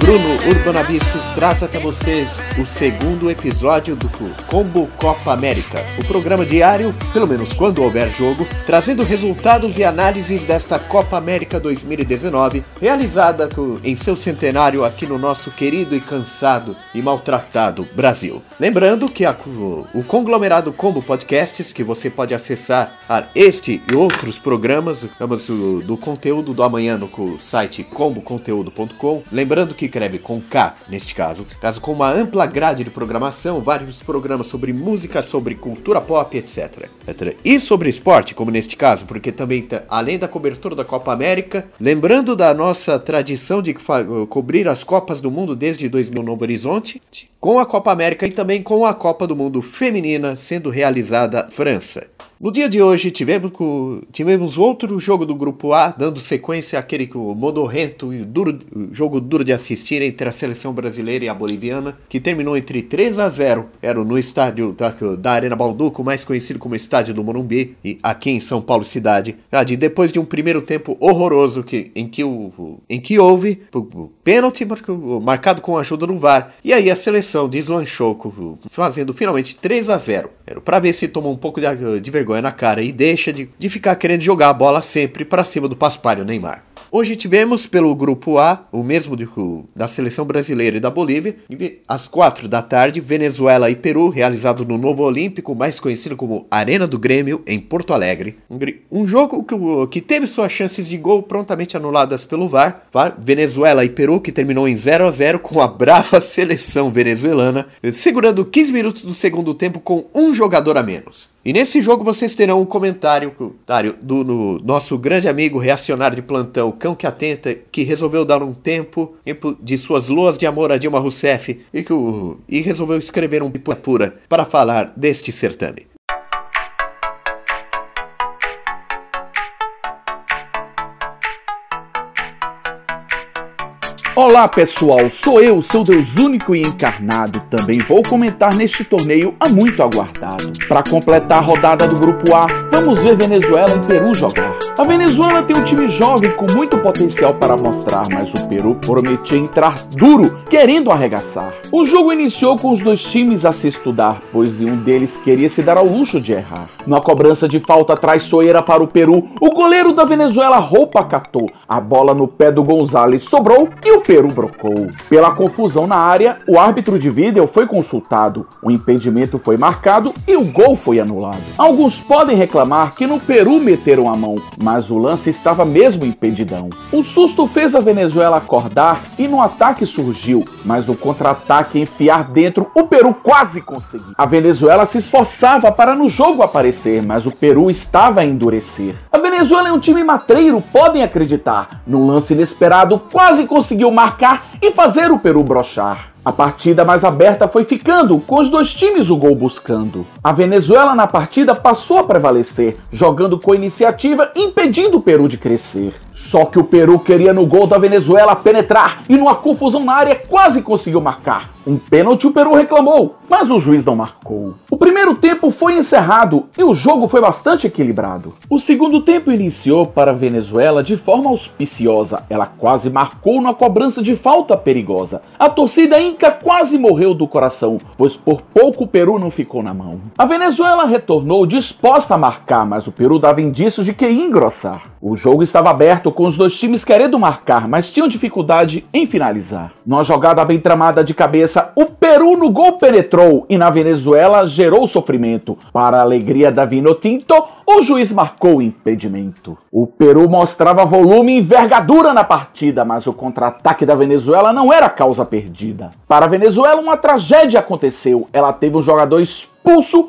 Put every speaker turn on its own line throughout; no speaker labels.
Bruno Urbanabichos traz até vocês o segundo episódio do Combo Copa América, o programa diário, pelo menos quando houver jogo, trazendo resultados e análises desta Copa América 2019, realizada em seu centenário aqui no nosso querido e cansado e maltratado Brasil. Lembrando que a, o conglomerado Combo Podcasts, que você pode acessar a este e outros programas, do conteúdo do amanhã no site comboconteúdo.com, lembrando que escreve com K, neste caso, caso com uma ampla grade de programação, vários programas sobre música, sobre cultura pop, etc. etc. E sobre esporte, como neste caso, porque também, tá, além da cobertura da Copa América, lembrando da nossa tradição de cobrir as Copas do Mundo desde 2000 Novo Horizonte, com a Copa América e também com a Copa do Mundo Feminina sendo realizada França. No dia de hoje tivemos, tivemos outro jogo do grupo A, dando sequência àquele modorrento e duro, jogo duro de assistir entre a seleção brasileira e a boliviana, que terminou entre 3 a 0. Era no estádio da, da Arena Balduco, mais conhecido como Estádio do Morumbi, e aqui em São Paulo cidade. Depois de um primeiro tempo horroroso que, em, que o, em que houve pênalti marcado com a ajuda do VAR, e aí a seleção deslanchou, fazendo finalmente 3 a 0. Era para ver se tomou um pouco de, de vergonha vergonha na cara e deixa de, de ficar querendo jogar a bola sempre para cima do paspalho Neymar. Hoje tivemos pelo grupo A, o mesmo de, da seleção brasileira e da Bolívia, às quatro da tarde, Venezuela e Peru, realizado no Novo Olímpico, mais conhecido como Arena do Grêmio, em Porto Alegre. Um, jogo que, que, teve suas chances de gol prontamente anuladas pelo VAR. VAR. Venezuela e Peru, que terminou em 0 a 0 com a brava seleção venezuelana, segurando 15 minutos do segundo tempo com um jogador a menos. E nesse jogo vocês terão um comentário do no, nosso grande amigo reacionário de plantão, Cão que Atenta, que resolveu dar um tempo de suas loas de amor a Dilma Rousseff e, que, e resolveu escrever um pura para falar deste certame.
Olá pessoal, sou eu, seu Deus único e encarnado. Também vou comentar neste torneio há muito aguardado. Para completar a rodada do Grupo A, vamos ver Venezuela e Peru jogar. A Venezuela tem um time jovem com muito potencial para mostrar, mas o Peru prometia entrar duro, querendo arregaçar. O jogo iniciou com os dois times a se estudar, pois um deles queria se dar ao luxo de errar. Na cobrança de falta traiçoeira para o Peru, o goleiro da Venezuela roupa catou. A bola no pé do Gonzalez sobrou e o Peru brocou. Pela confusão na área, o árbitro de vídeo foi consultado, o impedimento foi marcado e o gol foi anulado. Alguns podem reclamar que no Peru meteram a mão, mas o lance estava mesmo impedidão. O susto fez a Venezuela acordar e no ataque surgiu, mas no contra-ataque enfiar dentro, o Peru quase conseguiu. A Venezuela se esforçava para no jogo aparecer, mas o Peru estava a endurecer. A Venezuela é um time matreiro, podem acreditar. No lance inesperado, quase conseguiu marcar e fazer o Peru brochar. A partida mais aberta foi ficando, com os dois times o gol buscando. A Venezuela na partida passou a prevalecer, jogando com iniciativa, impedindo o Peru de crescer. Só que o Peru queria no gol da Venezuela penetrar e numa confusão na área quase conseguiu marcar. Um pênalti o Peru reclamou, mas o juiz não marcou. O primeiro tempo foi encerrado e o jogo foi bastante equilibrado. O segundo tempo iniciou para a Venezuela de forma auspiciosa. Ela quase marcou na cobrança de falta perigosa. A torcida inca quase morreu do coração, pois por pouco o Peru não ficou na mão. A Venezuela retornou disposta a marcar, mas o Peru dava indícios de que ia engrossar. O jogo estava aberto com os dois times querendo marcar, mas tinham dificuldade em finalizar. Numa jogada bem tramada de cabeça, o Peru no gol penetrou e na Venezuela gerou sofrimento. Para a alegria da Vinotinto, o juiz marcou o impedimento. O Peru mostrava volume e envergadura na partida, mas o contra-ataque da Venezuela não era causa perdida. Para a Venezuela, uma tragédia aconteceu. Ela teve um jogador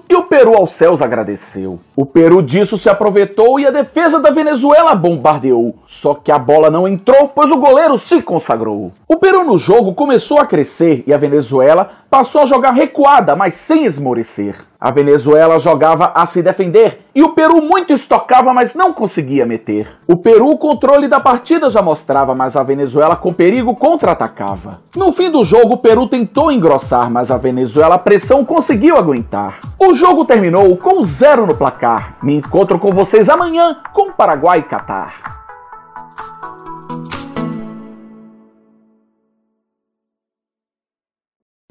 e o Peru aos céus agradeceu. O Peru disso se aproveitou e a defesa da Venezuela bombardeou. Só que a bola não entrou, pois o goleiro se consagrou. O Peru no jogo começou a crescer e a Venezuela passou a jogar recuada, mas sem esmorecer. A Venezuela jogava a se defender e o Peru muito estocava, mas não conseguia meter. O Peru o controle da partida já mostrava, mas a Venezuela com perigo contra-atacava. No fim do jogo, o Peru tentou engrossar, mas a Venezuela a pressão conseguiu aguentar. O jogo terminou com zero no placar. Me encontro com vocês amanhã com Paraguai e Catar.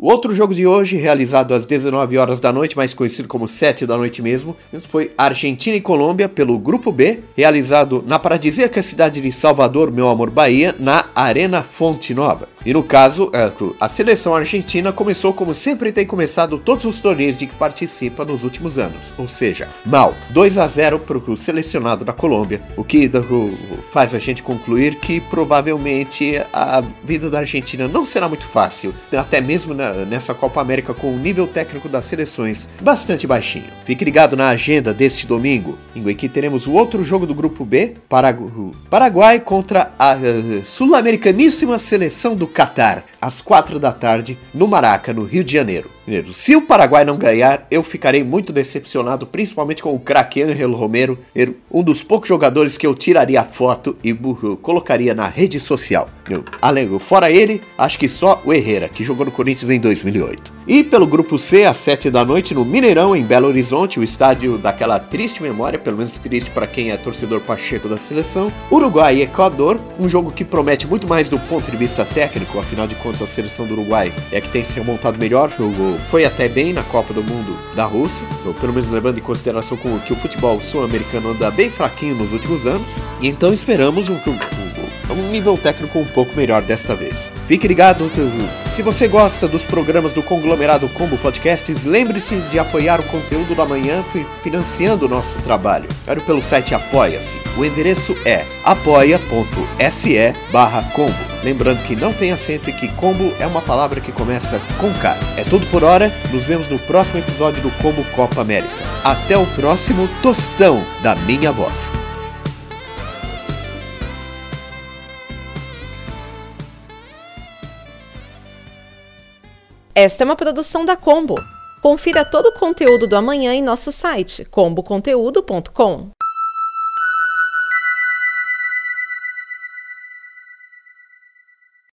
O outro jogo de hoje, realizado às 19 horas da noite, mais conhecido como 7 da noite mesmo, foi Argentina e Colômbia pelo Grupo B, realizado na paradisíaca cidade de Salvador, meu amor Bahia, na Arena Fonte Nova. E no caso, é, a seleção argentina começou como sempre tem começado todos os torneios de que participa nos últimos anos, ou seja, mal, 2 a 0 para o selecionado da Colômbia, o que faz a gente concluir que provavelmente a vida da Argentina não será muito fácil, até mesmo nessa Copa América com o nível técnico das seleções bastante baixinho. Fique ligado na agenda deste domingo, em que teremos o outro jogo do grupo B, Paraguai contra a uh, sul-americaníssima seleção do Catar, às 4 da tarde, no Maraca, no Rio de Janeiro. Se o Paraguai não ganhar, eu ficarei muito decepcionado, principalmente com o craque Angel Romero, um dos poucos jogadores que eu tiraria foto e colocaria na rede social. Além, fora ele, acho que só o Herrera, que jogou no Corinthians em 2008. E pelo grupo C, às 7 da noite, no Mineirão, em Belo Horizonte, o estádio daquela triste memória, pelo menos triste para quem é torcedor pacheco da seleção, Uruguai e Equador, um jogo que promete muito mais do ponto de vista técnico, afinal de contas a seleção do Uruguai é que tem se remontado melhor, foi até bem na Copa do Mundo da Rússia, ou pelo menos levando em consideração que o futebol sul-americano anda bem fraquinho nos últimos anos, e então esperamos um, um, um nível técnico um pouco melhor desta vez. Fique ligado, se você gosta dos programas do conglomerado Combo Podcasts, lembre-se de apoiar o conteúdo da manhã financiando o nosso trabalho. Quero pelo site Apoia-se. O endereço é apoia.se barra combo. Lembrando que não tem acento e que combo é uma palavra que começa com K. É tudo por hora, nos vemos no próximo episódio do Combo Copa América. Até o próximo tostão da minha voz.
Esta é uma produção da Combo. Confira todo o conteúdo do amanhã em nosso site comboconteúdo.com.